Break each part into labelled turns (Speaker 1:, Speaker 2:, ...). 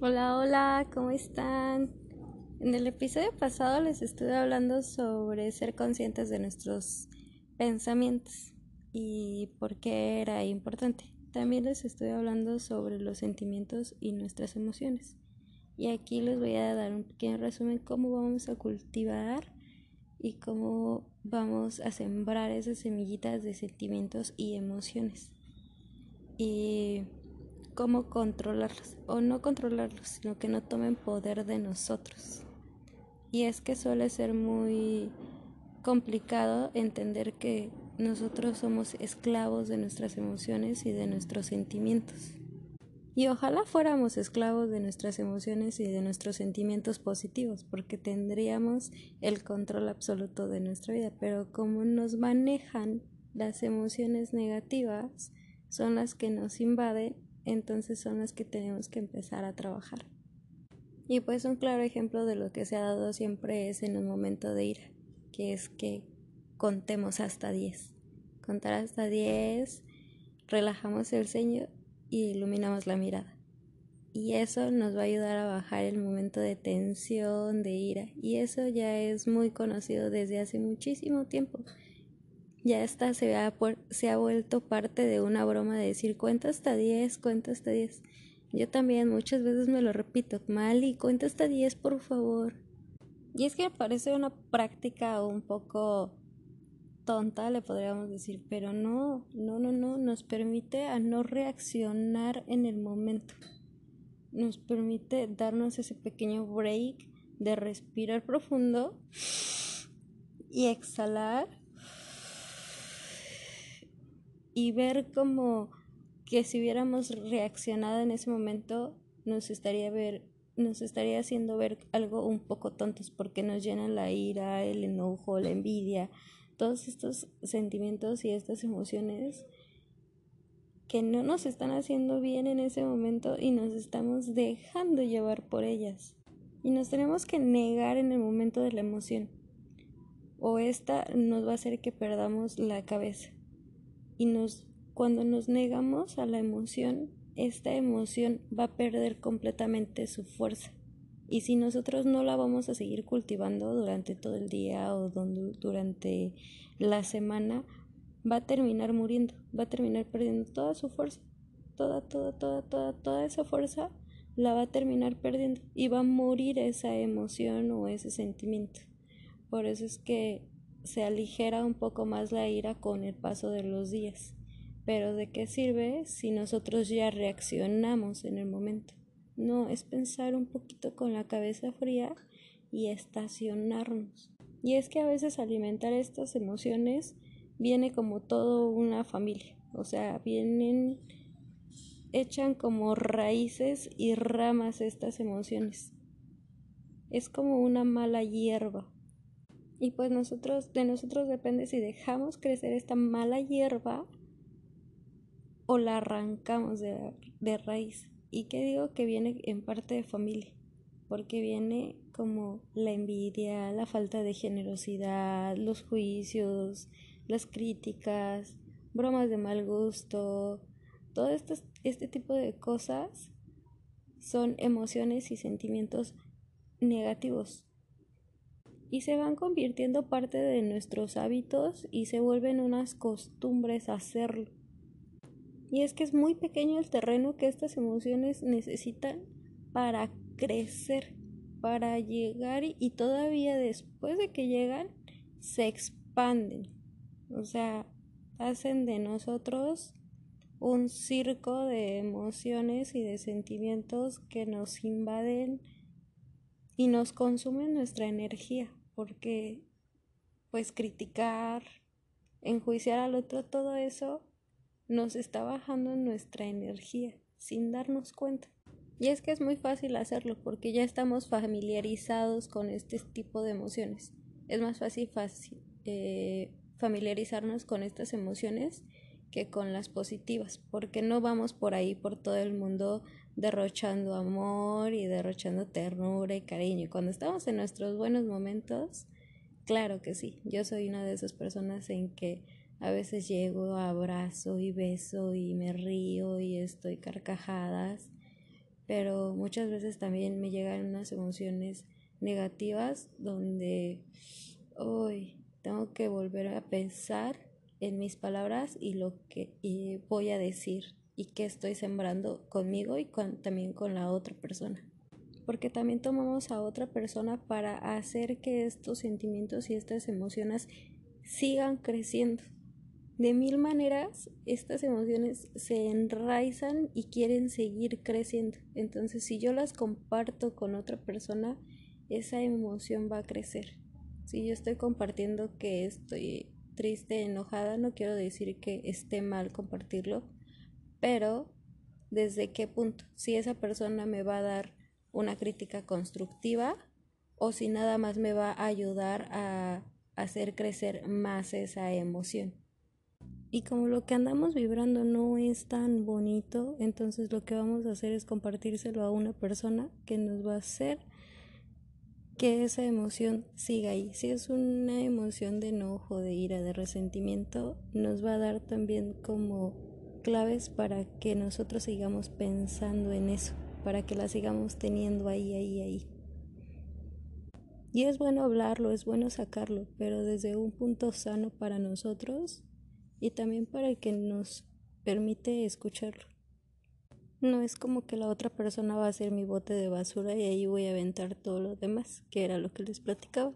Speaker 1: Hola, hola, ¿cómo están? En el episodio pasado les estuve hablando sobre ser conscientes de nuestros pensamientos y por qué era importante. También les estoy hablando sobre los sentimientos y nuestras emociones. Y aquí les voy a dar un pequeño resumen cómo vamos a cultivar y cómo vamos a sembrar esas semillitas de sentimientos y emociones. Y cómo controlarlos, o no controlarlos, sino que no tomen poder de nosotros. Y es que suele ser muy complicado entender que nosotros somos esclavos de nuestras emociones y de nuestros sentimientos. Y ojalá fuéramos esclavos de nuestras emociones y de nuestros sentimientos positivos, porque tendríamos el control absoluto de nuestra vida. Pero como nos manejan las emociones negativas, son las que nos invaden entonces son las que tenemos que empezar a trabajar. Y pues un claro ejemplo de lo que se ha dado siempre es en un momento de ira, que es que contemos hasta 10. Contar hasta 10, relajamos el ceño y iluminamos la mirada. Y eso nos va a ayudar a bajar el momento de tensión, de ira. Y eso ya es muy conocido desde hace muchísimo tiempo ya está, se ha, se ha vuelto parte de una broma de decir cuenta hasta 10, cuenta hasta 10. Yo también muchas veces me lo repito, Mali, cuenta hasta 10 por favor. Y es que me parece una práctica un poco tonta, le podríamos decir, pero no, no, no, no, nos permite a no reaccionar en el momento. Nos permite darnos ese pequeño break de respirar profundo y exhalar y ver como que si hubiéramos reaccionado en ese momento nos estaría ver nos estaría haciendo ver algo un poco tontos porque nos llenan la ira, el enojo, la envidia, todos estos sentimientos y estas emociones que no nos están haciendo bien en ese momento y nos estamos dejando llevar por ellas. Y nos tenemos que negar en el momento de la emoción. O esta nos va a hacer que perdamos la cabeza y nos cuando nos negamos a la emoción, esta emoción va a perder completamente su fuerza. Y si nosotros no la vamos a seguir cultivando durante todo el día o durante la semana, va a terminar muriendo, va a terminar perdiendo toda su fuerza. Toda, toda, toda, toda, toda esa fuerza la va a terminar perdiendo y va a morir esa emoción o ese sentimiento. Por eso es que se aligera un poco más la ira con el paso de los días. Pero ¿de qué sirve si nosotros ya reaccionamos en el momento? No, es pensar un poquito con la cabeza fría y estacionarnos. Y es que a veces alimentar estas emociones viene como todo una familia. O sea, vienen, echan como raíces y ramas estas emociones. Es como una mala hierba y pues nosotros, de nosotros depende si dejamos crecer esta mala hierba o la arrancamos de, de raíz. ¿Y qué digo que viene en parte de familia? Porque viene como la envidia, la falta de generosidad, los juicios, las críticas, bromas de mal gusto, todo este, este tipo de cosas son emociones y sentimientos negativos y se van convirtiendo parte de nuestros hábitos y se vuelven unas costumbres hacerlo. Y es que es muy pequeño el terreno que estas emociones necesitan para crecer, para llegar y todavía después de que llegan se expanden. O sea, hacen de nosotros un circo de emociones y de sentimientos que nos invaden y nos consumen nuestra energía porque pues criticar, enjuiciar al otro, todo eso nos está bajando nuestra energía sin darnos cuenta. Y es que es muy fácil hacerlo porque ya estamos familiarizados con este tipo de emociones. Es más fácil, eh, familiarizarnos con estas emociones que con las positivas, porque no vamos por ahí por todo el mundo derrochando amor y derrochando ternura y cariño. Y cuando estamos en nuestros buenos momentos, claro que sí, yo soy una de esas personas en que a veces llego, abrazo y beso y me río y estoy carcajadas, pero muchas veces también me llegan unas emociones negativas donde hoy tengo que volver a pensar en mis palabras y lo que voy a decir y qué estoy sembrando conmigo y también con la otra persona. Porque también tomamos a otra persona para hacer que estos sentimientos y estas emociones sigan creciendo. De mil maneras, estas emociones se enraizan y quieren seguir creciendo. Entonces, si yo las comparto con otra persona, esa emoción va a crecer. Si yo estoy compartiendo que estoy triste, enojada, no quiero decir que esté mal compartirlo, pero desde qué punto, si esa persona me va a dar una crítica constructiva o si nada más me va a ayudar a hacer crecer más esa emoción. Y como lo que andamos vibrando no es tan bonito, entonces lo que vamos a hacer es compartírselo a una persona que nos va a hacer que esa emoción siga ahí. Si es una emoción de enojo, de ira, de resentimiento, nos va a dar también como claves para que nosotros sigamos pensando en eso, para que la sigamos teniendo ahí, ahí, ahí. Y es bueno hablarlo, es bueno sacarlo, pero desde un punto sano para nosotros y también para el que nos permite escucharlo. No es como que la otra persona va a ser mi bote de basura y ahí voy a aventar todo lo demás, que era lo que les platicaba.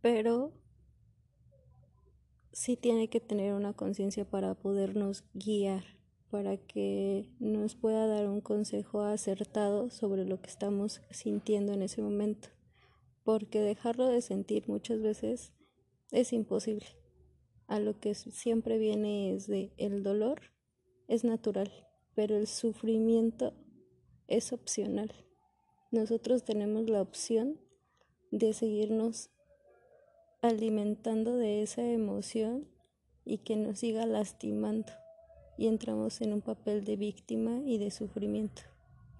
Speaker 1: Pero sí tiene que tener una conciencia para podernos guiar, para que nos pueda dar un consejo acertado sobre lo que estamos sintiendo en ese momento. Porque dejarlo de sentir muchas veces es imposible. A lo que siempre viene es de el dolor es natural pero el sufrimiento es opcional. Nosotros tenemos la opción de seguirnos alimentando de esa emoción y que nos siga lastimando y entramos en un papel de víctima y de sufrimiento.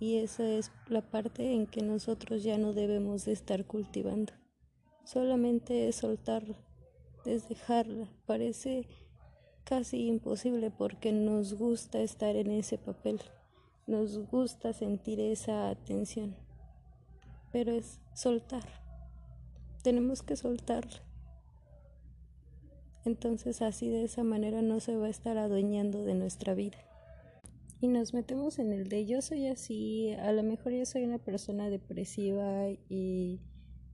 Speaker 1: Y esa es la parte en que nosotros ya no debemos de estar cultivando. Solamente es soltarla, es dejarla. Parece casi imposible porque nos gusta estar en ese papel, nos gusta sentir esa atención, pero es soltar, tenemos que soltar. Entonces así de esa manera no se va a estar adueñando de nuestra vida. Y nos metemos en el de yo soy así, a lo mejor yo soy una persona depresiva y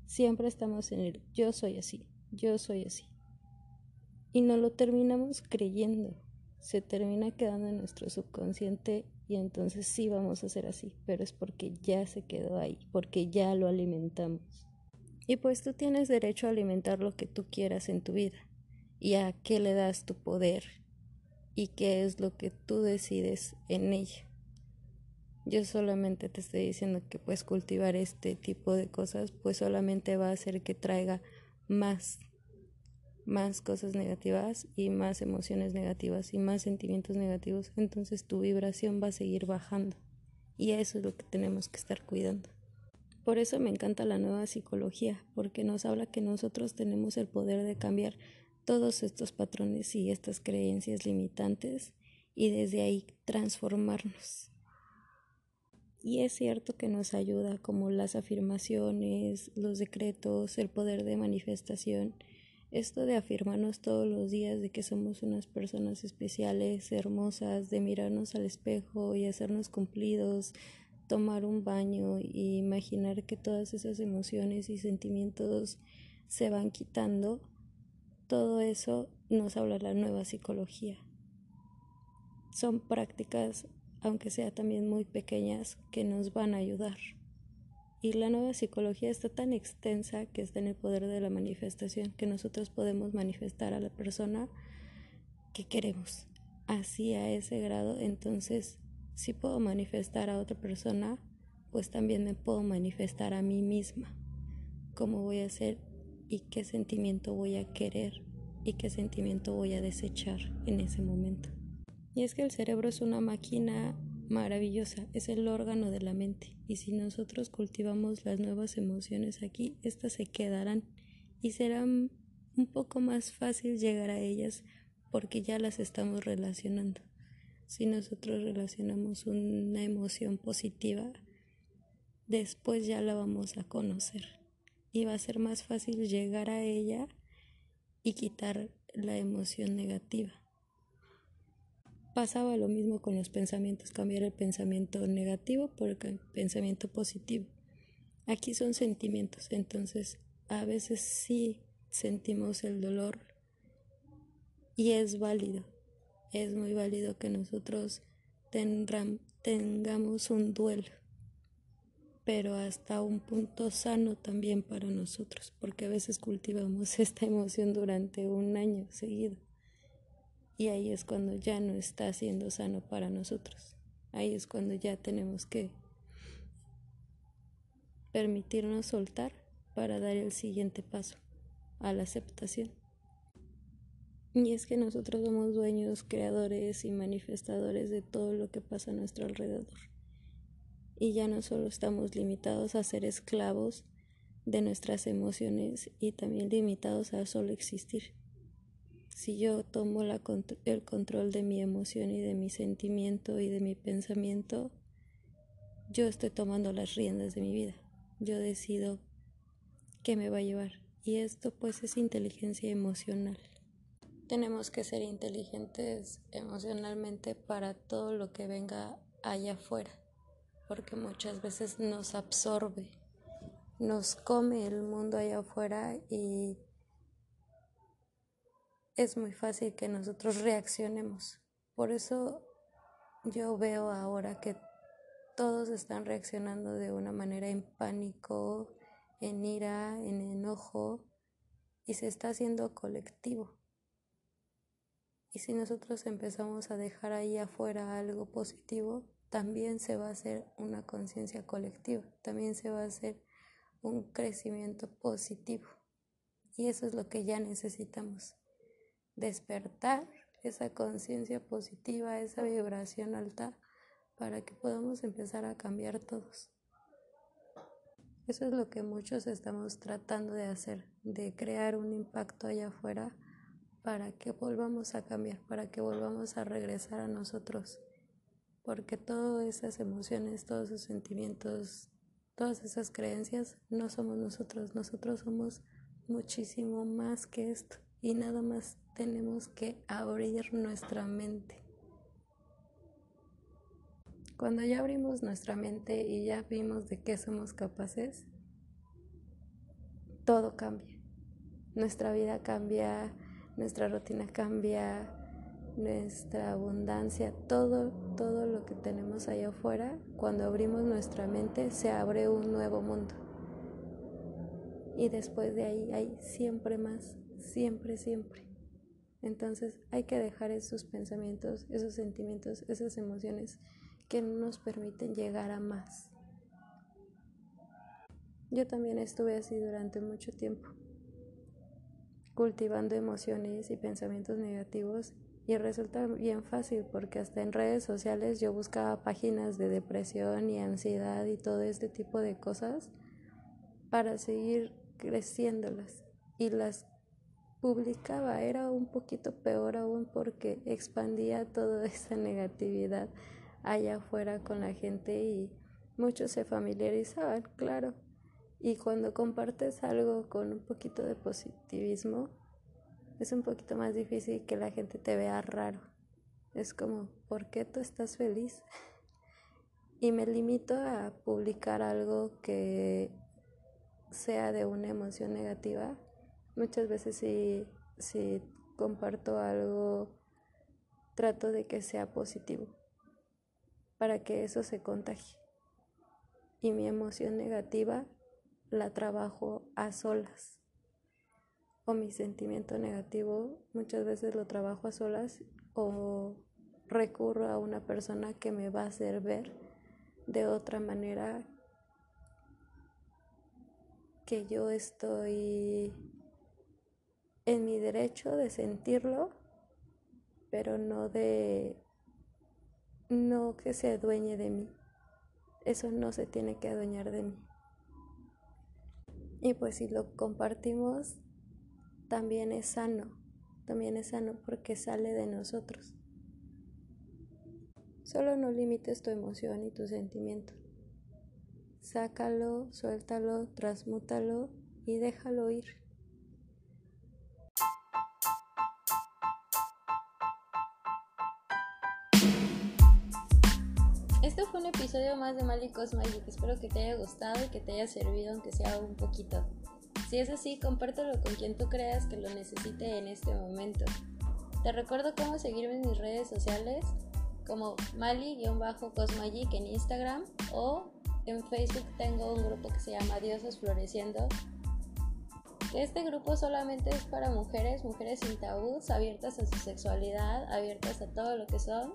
Speaker 1: siempre estamos en el yo soy así, yo soy así y no lo terminamos creyendo. Se termina quedando en nuestro subconsciente y entonces sí vamos a ser así, pero es porque ya se quedó ahí, porque ya lo alimentamos. Y pues tú tienes derecho a alimentar lo que tú quieras en tu vida y a qué le das tu poder y qué es lo que tú decides en ella. Yo solamente te estoy diciendo que puedes cultivar este tipo de cosas, pues solamente va a hacer que traiga más más cosas negativas y más emociones negativas y más sentimientos negativos, entonces tu vibración va a seguir bajando. Y eso es lo que tenemos que estar cuidando. Por eso me encanta la nueva psicología, porque nos habla que nosotros tenemos el poder de cambiar todos estos patrones y estas creencias limitantes y desde ahí transformarnos. Y es cierto que nos ayuda como las afirmaciones, los decretos, el poder de manifestación esto de afirmarnos todos los días de que somos unas personas especiales, hermosas, de mirarnos al espejo y hacernos cumplidos, tomar un baño e imaginar que todas esas emociones y sentimientos se van quitando, todo eso nos habla la nueva psicología. Son prácticas, aunque sea también muy pequeñas, que nos van a ayudar. Y la nueva psicología está tan extensa que está en el poder de la manifestación, que nosotros podemos manifestar a la persona que queremos. Así a ese grado, entonces, si puedo manifestar a otra persona pues también me puedo manifestar a mí misma, cómo voy a ser y qué sentimiento voy a querer y qué sentimiento voy a desechar en ese momento. Y es que el cerebro es una máquina maravillosa, es el órgano de la mente y si nosotros cultivamos las nuevas emociones aquí, estas se quedarán y será un poco más fácil llegar a ellas porque ya las estamos relacionando. Si nosotros relacionamos una emoción positiva, después ya la vamos a conocer y va a ser más fácil llegar a ella y quitar la emoción negativa. Pasaba lo mismo con los pensamientos, cambiar el pensamiento negativo por el pensamiento positivo. Aquí son sentimientos, entonces a veces sí sentimos el dolor y es válido, es muy válido que nosotros tengamos un duelo pero hasta un punto sano también para nosotros, porque a veces cultivamos esta emoción durante un año seguido. Y ahí es cuando ya no está siendo sano para nosotros. Ahí es cuando ya tenemos que permitirnos soltar para dar el siguiente paso a la aceptación. Y es que nosotros somos dueños, creadores y manifestadores de todo lo que pasa a nuestro alrededor y ya no solo estamos limitados a ser esclavos de nuestras emociones y también limitados a solo existir. Si yo tomo el control de mi emoción y de mi sentimiento y de mi pensamiento, yo estoy tomando las riendas de mi vida. Yo decido qué me va a llevar. Y esto pues es inteligencia emocional. Tenemos que ser inteligentes emocionalmente para todo lo que venga allá afuera porque muchas veces nos absorbe, nos come el mundo allá afuera y es muy fácil que nosotros reaccionemos. Por eso yo veo ahora que todos están reaccionando de una manera en pánico, en ira, en enojo, y se está haciendo colectivo. Y si nosotros empezamos a dejar ahí afuera algo positivo, también se va a hacer una conciencia colectiva, también se va a hacer un crecimiento positivo. Y eso es lo que ya necesitamos, despertar esa conciencia positiva, esa vibración alta, para que podamos empezar a cambiar todos. Eso es lo que muchos estamos tratando de hacer, de crear un impacto allá afuera para que volvamos a cambiar, para que volvamos a regresar a nosotros. Porque todas esas emociones, todos esos sentimientos, todas esas creencias no somos nosotros, nosotros somos muchísimo más que esto y nada más tenemos que abrir nuestra mente. Cuando ya abrimos nuestra mente y ya vimos de qué somos capaces, todo cambia. Nuestra vida cambia, nuestra rutina cambia, nuestra abundancia, todo, todo lo que tenemos allá afuera, cuando abrimos nuestra mente se abre un nuevo mundo. Y después de ahí hay siempre más, siempre, siempre. Entonces hay que dejar esos pensamientos, esos sentimientos, esas emociones que no nos permiten llegar a más. Yo también estuve así durante mucho tiempo, cultivando emociones y pensamientos negativos y resulta bien fácil porque hasta en redes sociales yo buscaba páginas de depresión y ansiedad y todo este tipo de cosas para seguir creciéndolas y las publicaba. Era un poquito peor aún porque expandía toda esa negatividad allá afuera con la gente y muchos se familiarizaban, claro. Y cuando compartes algo con un poquito de positivismo, es un poquito más difícil que la gente te vea raro. Es como, ¿por qué tú estás feliz? Y me limito a publicar algo que sea de una emoción negativa. Muchas veces si, si comparto algo, trato de que sea positivo, para que eso se contagie. Y mi emoción negativa la trabajo a solas o mi sentimiento negativo muchas veces lo trabajo a solas o recurro a una persona que me va a hacer ver de otra manera que yo estoy en mi derecho de sentirlo, pero no de no que se adueñe de mí. Eso no se tiene que adueñar de mí. Y pues si lo compartimos, también es sano, también es sano porque sale de nosotros. Solo no limites tu emoción y tu sentimiento. Sácalo, suéltalo, transmútalo y déjalo ir. Este fue un episodio más de Malicos Magic. Espero que te haya gustado y que te haya servido, aunque sea un poquito. Si es así, compártelo con quien tú creas que lo necesite en este momento. Te recuerdo cómo seguirme en mis redes sociales como Mali-Cosmagic en Instagram o en Facebook tengo un grupo que se llama Diosas Floreciendo. Este grupo solamente es para mujeres, mujeres sin tabús, abiertas a su sexualidad, abiertas a todo lo que son,